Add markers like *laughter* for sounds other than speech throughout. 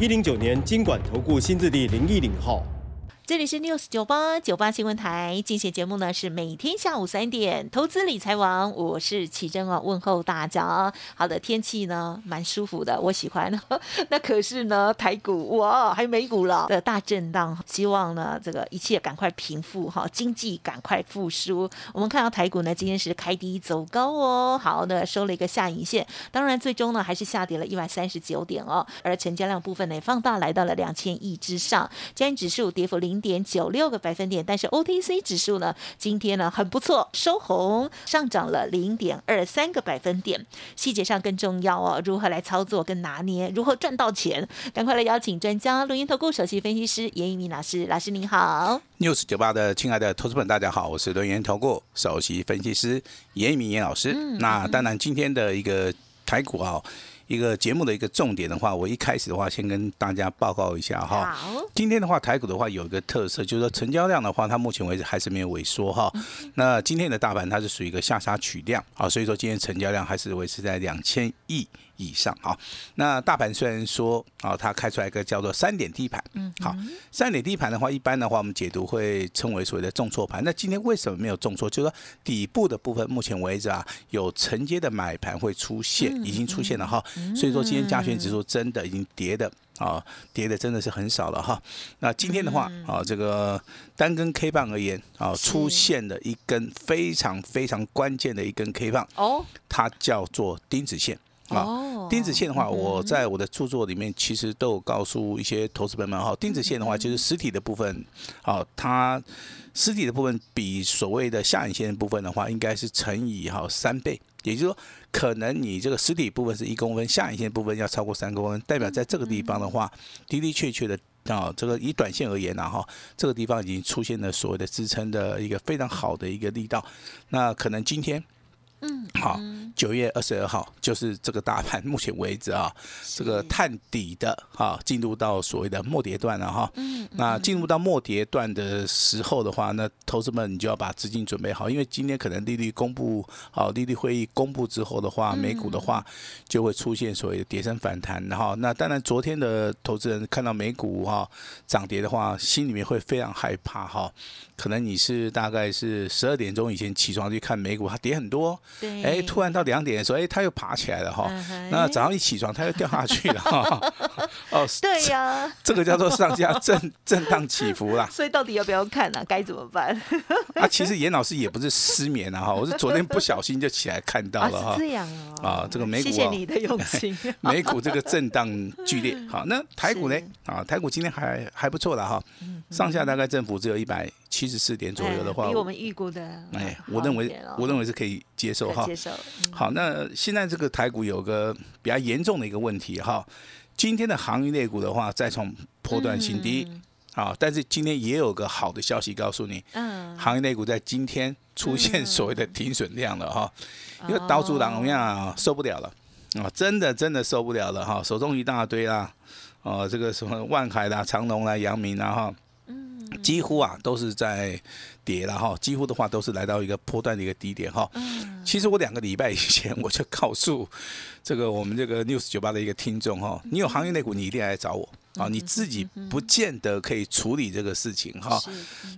一零九年经管投顾新字第零一零号。这里是 news 九八九八新闻台，进行节目呢是每天下午三点，投资理财王，我是奇珍啊，问候大家。好的，天气呢蛮舒服的，我喜欢。*laughs* 那可是呢，台股哇，还有美股了的大震荡，希望呢这个一切赶快平复哈，经济赶快复苏。我们看到台股呢今天是开低走高哦，好的收了一个下影线，当然最终呢还是下跌了一百三十九点哦，而成交量部分呢放大来到了两千亿之上，加权指数跌幅零。点九六个百分点，但是 OTC 指数呢，今天呢很不错，收红，上涨了零点二三个百分点。细节上更重要哦，如何来操作跟拿捏，如何赚到钱？赶快来邀请专家，录音投顾首席分析师严一鸣老师，老师您好。news 九八的亲爱的投资们，大家好，我是轮研投顾首席分析师严一鸣严老师。那当然，今天的一个台股啊。一个节目的一个重点的话，我一开始的话先跟大家报告一下哈。今天的话，台股的话有一个特色，就是说成交量的话，它目前为止还是没有萎缩哈。那今天的大盘它是属于一个下杀取量啊，所以说今天成交量还是维持在两千亿。以上啊，那大盘虽然说啊，它开出来一个叫做三点低盘，嗯，好，三点低盘的话，一般的话我们解读会称为所谓的重挫盘。那今天为什么没有重挫？就是说底部的部分，目前为止啊，有承接的买盘会出现，已经出现了哈。所以说今天加权指数真的已经跌的啊，跌的真的是很少了哈。那今天的话啊，这个单根 K 棒而言啊，出现了一根非常非常关键的一根 K 棒哦，它叫做钉子线。啊，钉子线的话，我在我的著作里面其实都有告诉一些投资朋友们哈，钉子线的话就是实体的部分，好，它实体的部分比所谓的下影线的部分的话，应该是乘以哈三倍，也就是说，可能你这个实体部分是一公分，下影线部分要超过三公分，代表在这个地方的话，的的确确的啊，这个以短线而言呢哈，这个地方已经出现了所谓的支撑的一个非常好的一个力道，那可能今天。嗯，好，九月二十二号就是这个大盘 *laughs* 目前为止啊，这个探底的哈，进入到所谓的末跌段了哈。嗯，那进入到末跌段的时候的话，那投资们你就要把资金准备好，因为今天可能利率公布，好，利率会议公布之后的话，美股的话就会出现所谓的跌升反弹，然后那当然昨天的投资人看到美股哈涨跌的话，心里面会非常害怕哈。可能你是大概是十二点钟以前起床去看美股，它跌很多。对。哎，突然到两点的时候，哎，它又爬起来了哈。那早上一起床，它又掉下去了哈。*laughs* 哦，对呀。这个叫做上下震震荡起伏啦。*laughs* 所以到底要不要看呢？该怎么办？啊，其实严老师也不是失眠啊哈，我是昨天不小心就起来看到了哈。*laughs* 这样哦。啊，这个美股。谢谢你的用心。美股这个震荡剧烈，好，那台股呢？啊，台股今天还还不错的哈。上下大概振幅只有一百。七十四点左右的话，比我们预估的，哎，我认为我认为是可以接受哈。接受。好，那现在这个台股有个比较严重的一个问题哈，今天的航运类股的话再创破断新低，啊，但是今天也有个好的消息告诉你，嗯，行业类股在今天出现所谓的停损量了哈，因为刀主狼样受不了了啊，真的真的受不了了哈，手中一大堆啦，哦，这个什么万海啦、长隆啦、阳明啦哈。几乎啊都是在跌了哈，几乎的话都是来到一个波段的一个低点哈。嗯，其实我两个礼拜以前我就告诉这个我们这个 news 九八的一个听众哈，你有行业内股你一定来找我啊，你自己不见得可以处理这个事情哈。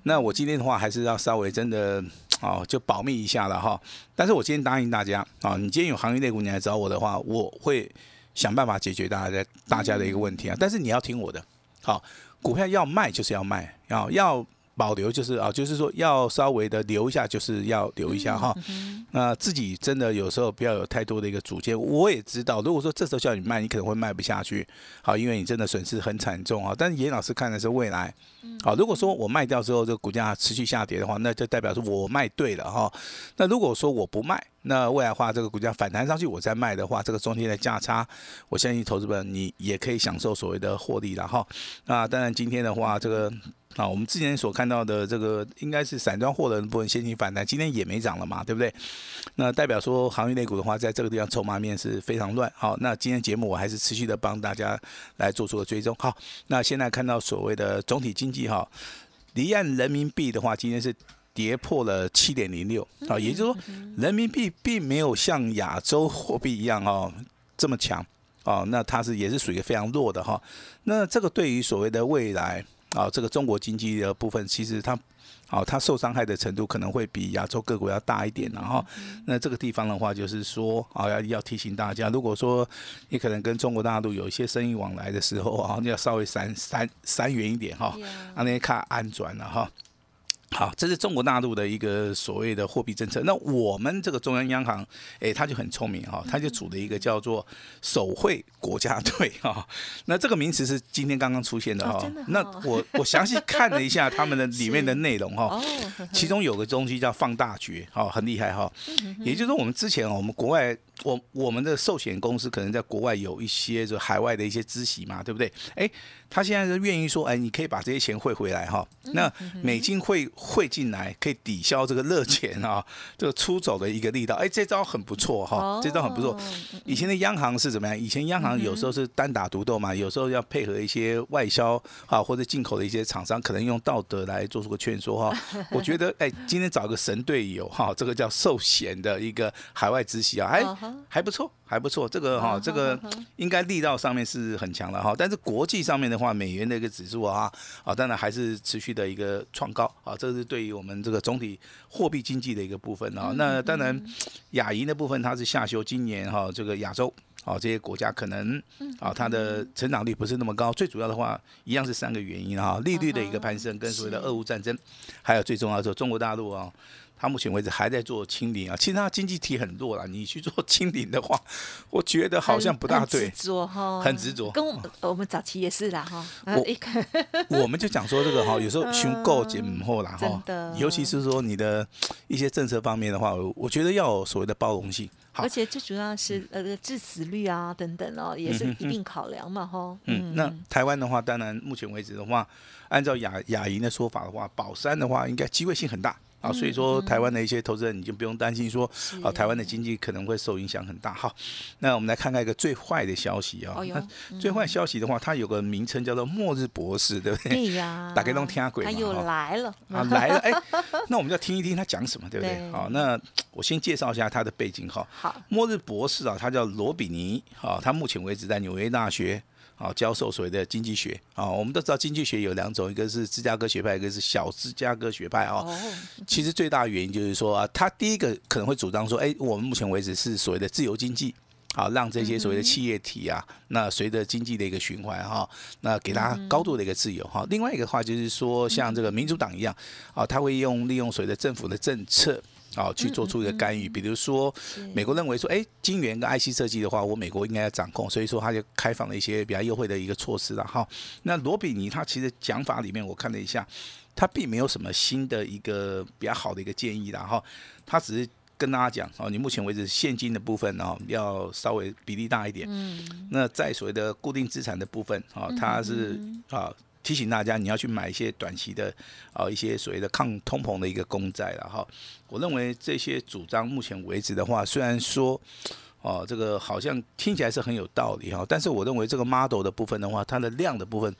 那我今天的话还是要稍微真的啊就保密一下了哈。但是我今天答应大家啊，你今天有行业内股你来找我的话，我会想办法解决大家大家的一个问题啊。但是你要听我的，好。股票要卖就是要卖，啊，要保留就是啊，就是说要稍微的留一下，就是要留一下哈。那自己真的有时候不要有太多的一个主见。我也知道，如果说这时候叫你卖，你可能会卖不下去，好，因为你真的损失很惨重啊。但是严老师看的是未来，好，如果说我卖掉之后，这个股价持续下跌的话，那就代表说我卖对了哈。那如果说我不卖，那未来的话，这个股价反弹上去，我再卖的话，这个中间的价差，我相信投资本你也可以享受所谓的获利了哈。那当然今天的话，这个啊，我们之前所看到的这个应该是散装货的部分先行反弹，今天也没涨了嘛，对不对？那代表说行业类股的话，在这个地方筹码面是非常乱。好，那今天节目我还是持续的帮大家来做出个追踪。好，那现在看到所谓的总体经济哈，离岸人民币的话，今天是。跌破了七点零六啊，也就是说，人民币并没有像亚洲货币一样哦这么强哦，那它是也是属于非常弱的哈。那这个对于所谓的未来啊，这个中国经济的部分，其实它好，它受伤害的程度可能会比亚洲各国要大一点。然后，那这个地方的话，就是说啊，要要提醒大家，如果说你可能跟中国大陆有一些生意往来的时候啊，你要稍微闪闪闪远一点哈，啊，那看安转了哈。好，这是中国大陆的一个所谓的货币政策。那我们这个中央央行，哎，他就很聪明哈，他就组了一个叫做手绘国家队哈。那这个名词是今天刚刚出现的哈。那我我详细看了一下他们的 *laughs* 里面的内容哈，其中有个东西叫放大决，哈，很厉害哈。也就是说，我们之前哦，我们国外。我我们的寿险公司可能在国外有一些就海外的一些孳息嘛，对不对？哎，他现在是愿意说，哎，你可以把这些钱汇回来哈。那美金汇汇进来，可以抵消这个热钱啊，*laughs* 这个出走的一个力道。哎，这招很不错哈，这招很不错。以前的央行是怎么样？以前央行有时候是单打独斗嘛，有时候要配合一些外销啊或者进口的一些厂商，可能用道德来做出个劝说哈。*laughs* 我觉得，哎，今天找个神队友哈，这个叫寿险的一个海外直系啊，还。还不错，还不错，这个哈，这个应该力道上面是很强的哈。但是国际上面的话，美元的一个指数啊，啊，当然还是持续的一个创高啊。这是对于我们这个总体货币经济的一个部分啊。那当然，亚银的部分它是下修，今年哈，这个亚洲啊这些国家可能啊它的成长率不是那么高。最主要的话，一样是三个原因哈，利率的一个攀升，跟所谓的俄乌战争，还有最重要的是中国大陆啊。他目前为止还在做清零啊，其实他经济体很弱了。你去做 *laughs* 清零的话，我觉得好像不大对。执着哈，很执着。*laughs* 跟我们早期也是啦哈。我我们就讲说这个哈，有时候寻购减后啦哈，尤其是说你的一些政策方面的话，我觉得要有所谓的包容性。而且最主要是呃致死率啊等等哦，也是一定考量嘛哈。嗯，那台湾的话，当然目前为止的话，按照亚亚银的说法的话，宝山的话应该机会性很大。啊，所以说台湾的一些投资人，你就不用担心说，啊，台湾的经济可能会受影响很大。好，那我们来看看一个最坏的消息啊。最坏消息的话，它有个名称叫做“末日博士”，对不对？对呀。打开弄听鬼他又来了。啊，*laughs* 来了！哎，那我们就要听一听他讲什么，对不对？好，那我先介绍一下他的背景哈。好。末日博士啊，他叫罗比尼，啊，他目前为止在纽约大学。啊，教授所谓的经济学啊，我们都知道经济学有两种，一个是芝加哥学派，一个是小芝加哥学派啊。其实最大的原因就是说啊，他第一个可能会主张说，哎，我们目前为止是所谓的自由经济，好让这些所谓的企业体啊，那随着经济的一个循环哈，那给他高度的一个自由哈。另外一个话就是说，像这个民主党一样啊，他会用利用所谓的政府的政策。啊，去做出一个干预，比如说，美国认为说，哎，晶圆跟 IC 设计的话，我美国应该要掌控，所以说他就开放了一些比较优惠的一个措施了哈。那罗比尼他其实讲法里面，我看了一下，他并没有什么新的一个比较好的一个建议然后，他只是跟大家讲哦，你目前为止现金的部分哦要稍微比例大一点，嗯，那在所谓的固定资产的部分啊，它是啊。提醒大家，你要去买一些短期的啊，一些所谓的抗通膨的一个公债了哈。我认为这些主张目前为止的话，虽然说哦，这个好像听起来是很有道理哈，但是我认为这个 model 的部分的话，它的量的部分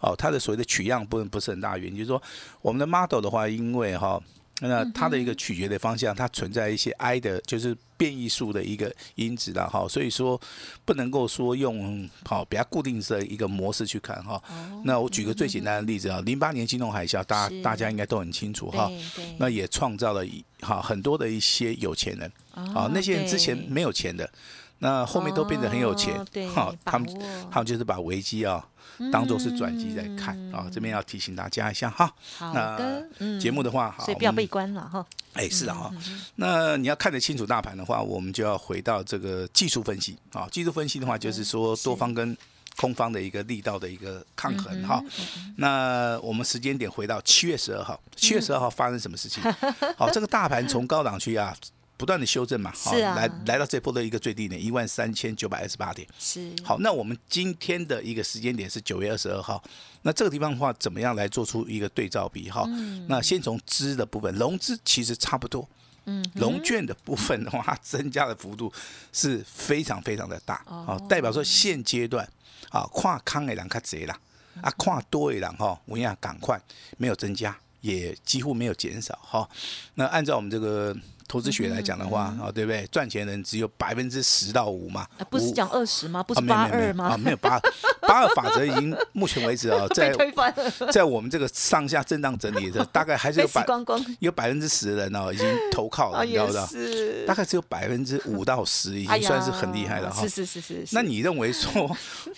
哦，它的所谓的取样部分不是很大原因，就是说我们的 model 的话，因为哈。那它的一个取决的方向，它存在一些 I 的，就是变异数的一个因子的哈，所以说不能够说用好比较固定的一个模式去看哈。那我举个最简单的例子啊，零八年金融海啸，大家大家应该都很清楚哈。那也创造了哈很多的一些有钱人，啊那些人之前没有钱的，那后面都变得很有钱，哈他们他们就是把危机啊。当做是转机在看啊，这边要提醒大家一下哈。好的，节目的话，所以不要悲观了哈。哎，是的哈。那你要看得清楚大盘的话，我们就要回到这个技术分析啊。技术分析的话，就是说多方跟空方的一个力道的一个抗衡哈。那我们时间点回到七月十二号，七月十二号发生什么事情？*laughs* 好，这个大盘从高档区啊。不断的修正嘛，好啊来来到这波的一个最低点一万三千九百二十八点。是好，那我们今天的一个时间点是九月二十二号，那这个地方的话，怎么样来做出一个对照比哈？那先从资的部分，融资其实差不多，嗯融券的部分的话，它增加的幅度是非常非常的大，哦好，代表说现阶段啊，跨康的人较贼啦，啊，跨多的人哈，我跟你讲，赶快没有增加，也几乎没有减少哈。那按照我们这个投资学来讲的话，啊，对不对？赚钱人只有百分之十到五嘛啊，不是五讲二十吗？不是八二吗？没有八 *laughs* 八二法则已经目前为止啊，*laughs* 在 *laughs* 在我们这个上下震荡整理的，大概还是有百有百分之十的人哦，已经投靠了，啊，你知道不知道？大概只有百分之五到十，已经算是很厉害了哈是。是是是，是那你认为说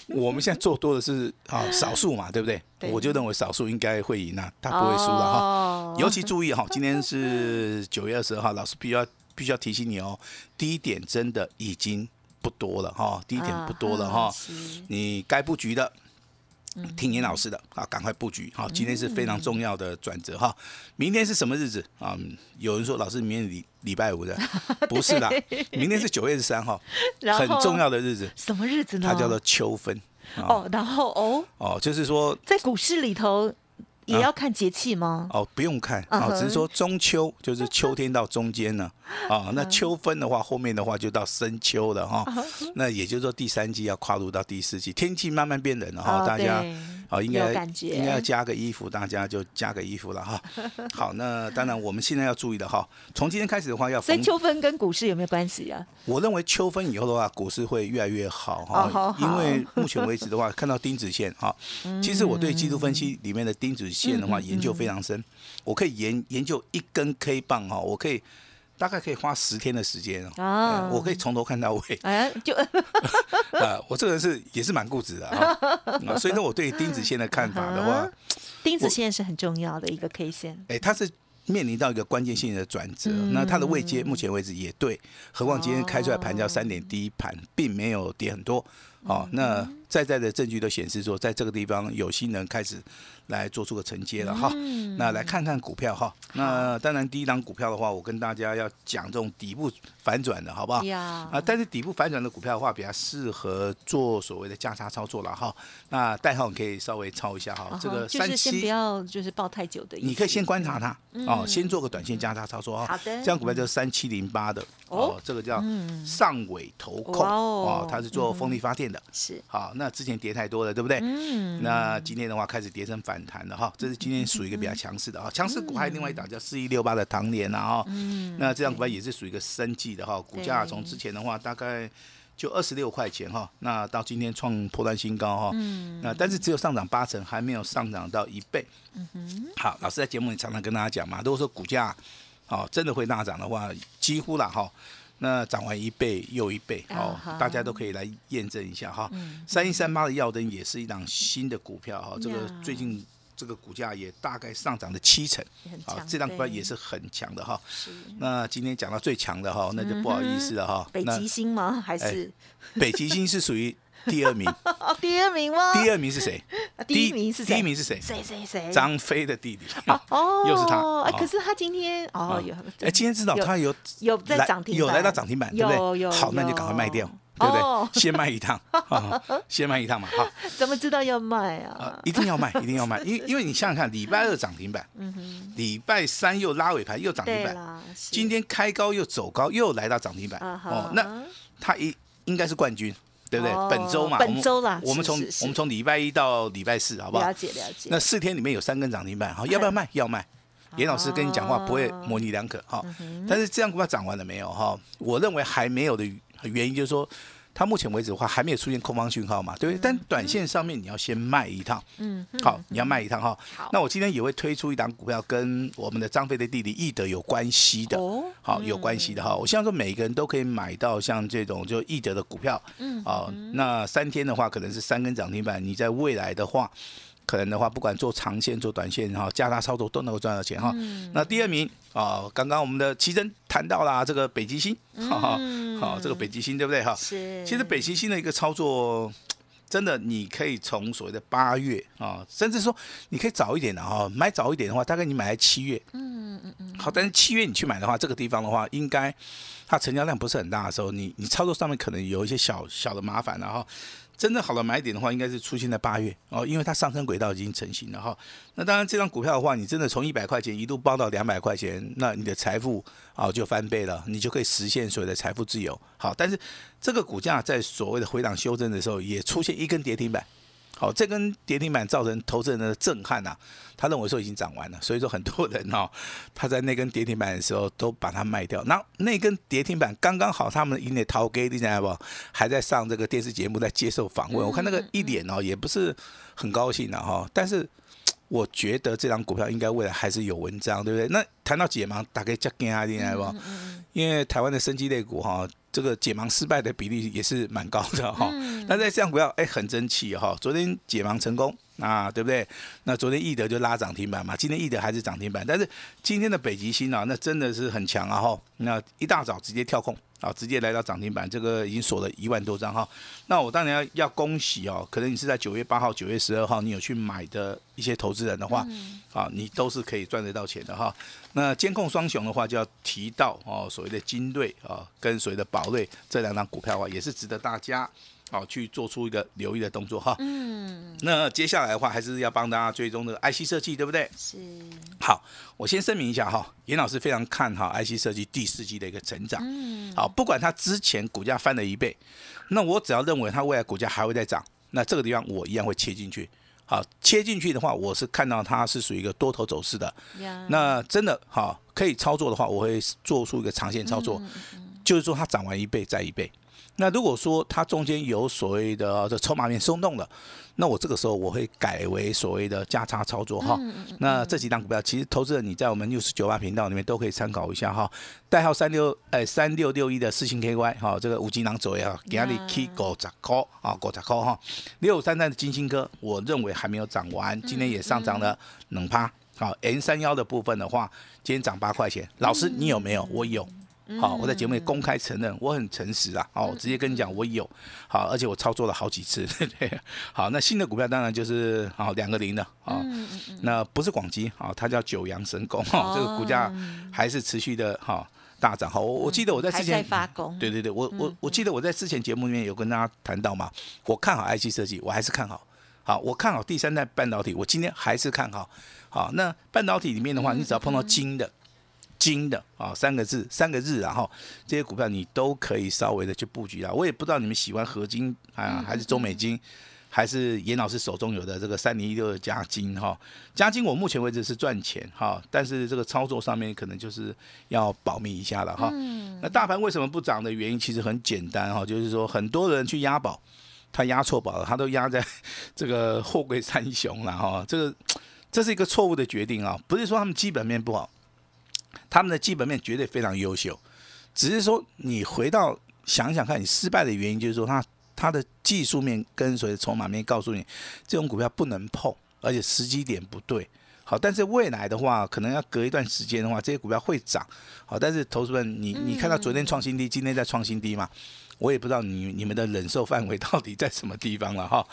我们现在做多的是啊少数嘛，对不对？我就认为少数应该会赢啊，他不会输的哈。哦尤其注意哈，今天是九月二十二号，老师必须要必须要提醒你哦，低点真的已经不多了哈，低点不多了哈。啊你该布局的，听严老师的啊，赶快布局。好，今天是非常重要的转折哈。明天是什么日子啊？嗯有人说老师明天礼礼拜五的，*laughs* 不是的，明天是九月十三号，*laughs* 很重要的日子，什么日子呢？它叫做秋分。啊哦，然后哦，哦，就是说在股市里头也要看节气吗？哦，不用看啊，只是说中秋就是秋天到中间呢，*laughs* 啊，那秋分的话，后面的话就到深秋了哈。嗯 *laughs* 那也就是说第三季要跨入到第四季，天气慢慢变冷了哈，哦大家对啊应有该应该要加个衣服，大家就加个衣服了哈。好，那当然我们现在要注意的哈，从今天开始的话要逢所以秋分跟股市有没有关系啊？我认为秋分以后的话，股市会越来越好哈、哦好好因为目前为止的话，看到丁子线哈，其实我对技术分析嗯里面的丁子线的话研究非常深，我可以研研究一根 K 棒哈，我可以大概可以花十天的时间哦，啊哎我可以从头看到尾。哎，就 *laughs* 啊，我这个人是也是蛮固执的啊，*laughs* 啊所以呢，我对钉子线的看法的话，钉子线是很重要的一个 K 线。哎，它是。面临到一个关键性的转折，那它的位阶目前为止也对，何况今天开出来盘叫三点低盘，并没有跌很多，哦，那在在的证据都显示说，在这个地方有新人开始来做出个承接了哈。那来看看股票哈，那当然第一档股票的话，我跟大家要讲这种底部反转的好不好？啊，但是底部反转的股票的话，比较适合做所谓的价差操作了哈。那代号你可以稍微抄一下哈，这个三七不要就是抱太久的意思。你可以先观察它哦，先做个短线价差操作哦。嗯好的这样股票就是三七零八的哦哦，这个叫上尾投控哦，它是做风力发电的。是好，那之前跌太多了，对不对？嗯那今天的话开始跌成反弹了哈，这是今天属于一个比较强势的哈，强势股还有另外一档叫四一六八的唐联啊哈，嗯那这张股票也是属于一个生计的哈，股价对从之前的话大概就二十六块钱哈，那到今天创破断新高哈，嗯那但是只有上涨八成，还没有上涨到一倍。嗯好，老师在节目里常常跟大家讲嘛，如果说股价哦真的会大涨的话，几乎啦哈。那涨完一倍又一倍哦大家都可以来验证一下哈嗯。三一三八的耀灯也是一档新的股票哈，这个最近这个股价也大概上涨了七成也很，啊，这档股票也是很强的哈。是那今天讲到最强的哈，那就不好意思了哈。北极星吗？还哎是北极星是属于第二名，*laughs* 哦第二名吗？第二名是谁？啊第一名是谁？第一名是谁？谁谁谁？张飞的弟弟。哦，*laughs* 又是他哎，哦可是他今天哦啊有哎，今天知道他有有在涨停板有来到涨停板，对不对？好，那就赶快卖掉，对不哦对？先卖一趟，啊 *laughs* 先卖一趟嘛，哈，怎么知道要卖啊啊？，一定要卖，一定要卖，因为因为你想想看，礼拜二涨停板，礼拜三又拉尾盘又涨停板，今天开高又走高，又来到涨停板，啊哦，那他一应该是冠军，对不对哦？本周嘛，本周啦我们从我们从礼拜一到礼拜四，好不好了？解了解。那四天里面有三根涨停板，好，要不要卖？要卖。严老师跟你讲话不会模棱两可哈，但是这样股票涨完了没有哈？我认为还没有的原因就是说，它目前为止的话还没有出现空方讯号嘛，对不对？但短线上面你要先卖一趟，嗯，好，你要卖一趟哈好。那我今天也会推出一档股票，跟我们的张飞的弟弟易德有关系的，哦好，有关系的哈。我希望说每个人都可以买到像这种就易德的股票，嗯啊，那三天的话可能是三根涨停板，你在未来的话。可能的话，不管做长线、做短线哈，加大操作都能够赚到钱哈。嗯那第二名啊，刚刚我们的奇珍谈到了，这个北极星，哈哈，嗯好，这个北极星对不对哈？是。其实北极星的一个操作，真的你可以从所谓的八月啊，甚至说你可以早一点的哈，买早一点的话，大概你买在七月，嗯嗯嗯，好，但是七月你去买的话，这个地方的话，应该它成交量不是很大的时候，你你操作上面可能有一些小小的麻烦然后。真正好的买点的话，应该是出现在八月哦，因为它上升轨道已经成型了哈。那当然，这张股票的话，你真的从一百块钱一度爆到两百块钱，那你的财富啊就翻倍了，你就可以实现所谓的财富自由。好，但是这个股价在所谓的回档修正的时候，也出现一根跌停板。好，这根跌停板造成投资人的震撼呐，他认为说已经涨完了，所以说很多人哦，他在那根跌停板的时候都把它卖掉。那那根跌停板刚刚好，他们因为逃给你知道不？还在上这个电视节目在接受访问，我看那个一脸哦也不是很高兴的哈。但是我觉得这张股票应该未来还是有文章，对不对？那谈到解盲，大概加跟下进来不？因为台湾的生机类股哈。这个解盲失败的比例也是蛮高的哈，那在这样股票哎很争气哈，昨天解盲成功啊，对不对？那昨天易德就拉涨停板嘛，今天易德还是涨停板，但是今天的北极星啊，那真的是很强啊哈，那一大早直接跳空。啊，直接来到涨停板，这个已经锁了一万多张哈。那我当然要要恭喜哦，可能你是在九月八号、九月十二号，你有去买的一些投资人的话，啊，你都是可以赚得到钱的哈。那监控双雄的话，就要提到哦，所谓的金瑞啊，跟所谓的宝瑞这两张股票的话，也是值得大家。好，去做出一个留意的动作哈。嗯，那接下来的话，还是要帮大家追踪这个 IC 设计，对不对？是。好，我先声明一下哈，严老师非常看好 IC 设计第四季的一个成长。嗯。好，不管它之前股价翻了一倍，那我只要认为它未来股价还会再涨，那这个地方我一样会切进去。好，切进去的话，我是看到它是属于一个多头走势的。那真的好可以操作的话，我会做出一个长线操作，就是说它涨完一倍再一倍。那如果说它中间有所谓的这筹码面松动了，那我这个时候我会改为所谓的价差操作哈。那这几档股票其实投资人你在我们六十九八频道里面都可以参考一下哈。代号三六哎三六六一的四星 KY 哈，这个五金囊走也好，给你 K 五十块啊狗十块哈。六三三的金星科，我认为还没有涨完，今天也上涨了冷趴。好，N 三幺的部分的话，今天涨八块钱。老师你有没有？我有。好，我在节目里公开承认，我很诚实啊。哦，我直接跟你讲，我有。好，而且我操作了好几次。*laughs* 对，好，那新的股票当然就是好两个零的啊。那不是广基，好，它叫九阳神功。哈，这个股价还是持续的哈大涨。好，我我记得我在之前发功。对对对，我我我记得我在之前节目里面有跟大家谈到嘛，我看好 IC 设计，我还是看好。好，我看好第三代半导体，我今天还是看好。好，那半导体里面的话，你只要碰到金的。金的啊，三个字，三个日，然后这些股票你都可以稍微的去布局啊。我也不知道你们喜欢合金啊，还是中美金，还是严老师手中有的这个三零一六的加金哈。加金我目前为止是赚钱哈，但是这个操作上面可能就是要保密一下了哈。那大盘为什么不涨的原因其实很简单哈，就是说很多人去押宝，他押错宝了，他都押在这个货柜三雄了哈。这个这是一个错误的决定啊，不是说他们基本面不好。他们的基本面绝对非常优秀，只是说你回到想想看，你失败的原因就是说，他他的技术面跟随筹码面告诉你，这种股票不能碰，而且时机点不对。好，但是未来的话，可能要隔一段时间的话，这些股票会涨。好，但是投资人，你你看到昨天创新低，今天在创新低嘛？我也不知道你你们的忍受范围 *laughs* 到底在什么地方了哈。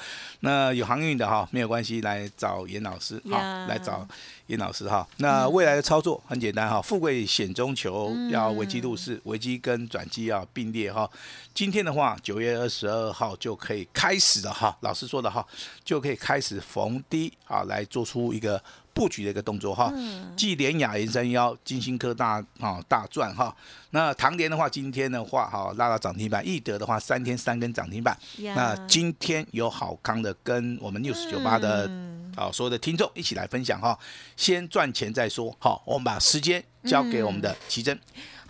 那有航运的哈没有关系，来找严老师哈，来找严老师哈。那未来的操作很简单哈，富贵险中求，要危机入市，危机跟转机要并列哈。今天的话，九月二十二号就可以开始了哈，老师说的哈，就可以开始逢低啊来做出一个。布局的一个动作哈，继联雅、银三幺、金星科大啊大赚哈。那唐联的话，今天的话哈拉到涨停板；易德的话，三天三根涨停板。那今天有好康的，跟我们六十九八的啊所有的听众一起来分享哈。先赚钱再说，好，我们把时间交给我们的奇珍。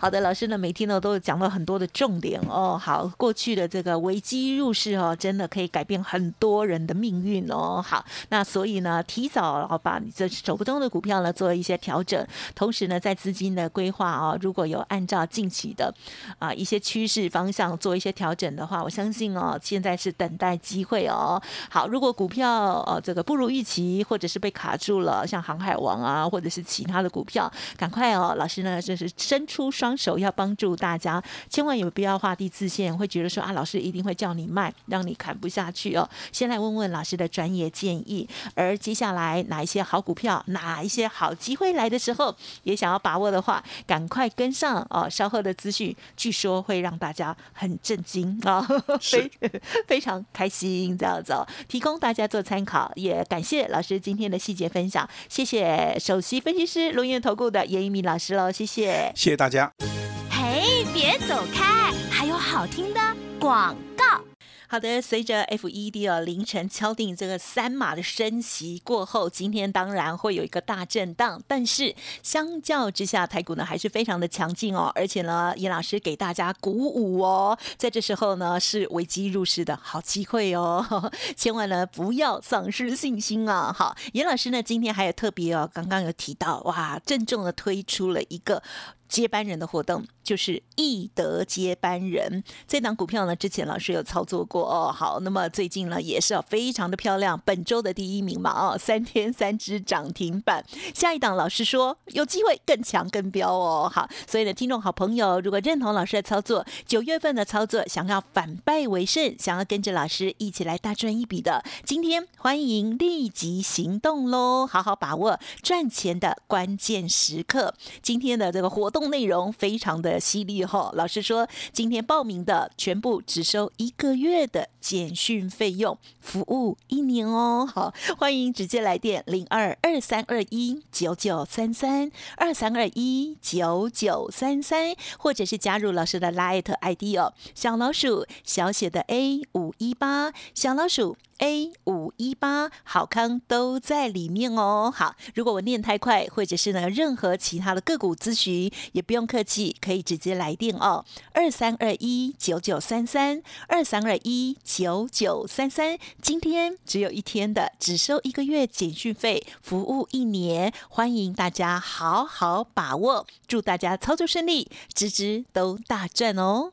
好的，老师呢，每天呢都讲到很多的重点哦。好，过去的这个危机入市哦，真的可以改变很多人的命运哦。好，那所以呢，提早哦把你这手不中的股票呢做一些调整，同时呢，在资金的规划啊，如果有按照近期的啊一些趋势方向做一些调整的话，我相信哦，现在是等待机会哦。好，如果股票呃这个不如预期，或者是被卡住了，像航海王啊，或者是其他的股票，赶快哦，老师呢就是伸出双。双手要帮助大家，千万有必要画地自限，会觉得说啊，老师一定会叫你卖，让你砍不下去哦。先来问问老师的专业建议，而接下来哪一些好股票，哪一些好机会来的时候，也想要把握的话，赶快跟上哦。稍后的资讯，据说会让大家很震惊啊，*laughs* 非非常开心这样子，提供大家做参考，也感谢老师今天的细节分享，谢谢首席分析师龙岩投顾的严一鸣老师喽，谢谢，谢谢大家。嘿，别走开，还有好听的广告。好的，随着 FED 哦凌晨敲定这个三码的升息过后，今天当然会有一个大震荡，但是相较之下，台股呢还是非常的强劲哦，而且呢，严老师给大家鼓舞哦，在这时候呢是危机入市的好机会哦，*laughs* 千万呢不要丧失信心啊！好，严老师呢今天还有特别哦，刚刚有提到哇，郑重的推出了一个。接班人的活动。就是易德接班人这档股票呢，之前老师有操作过哦。好，那么最近呢也是非常的漂亮，本周的第一名嘛哦，三天三只涨停板。下一档老师说有机会更强更标哦。好，所以呢，听众好朋友如果认同老师的操作，九月份的操作想要反败为胜，想要跟着老师一起来大赚一笔的，今天欢迎立即行动喽，好好把握赚钱的关键时刻。今天的这个活动。内容非常的犀利哈，老师说今天报名的全部只收一个月的简讯费用，服务一年哦。好，欢迎直接来电零二二三二一九九三三二三二一九九三三，或者是加入老师的 Light ID 哦，小老鼠小写的 A 五一八，小老鼠。A 五一八好康都在里面哦。好，如果我念太快，或者是呢任何其他的个股咨询，也不用客气，可以直接来电哦。二三二一九九三三二三二一九九三三，今天只有一天的，只收一个月简讯费，服务一年，欢迎大家好好把握，祝大家操作顺利，支支都大赚哦。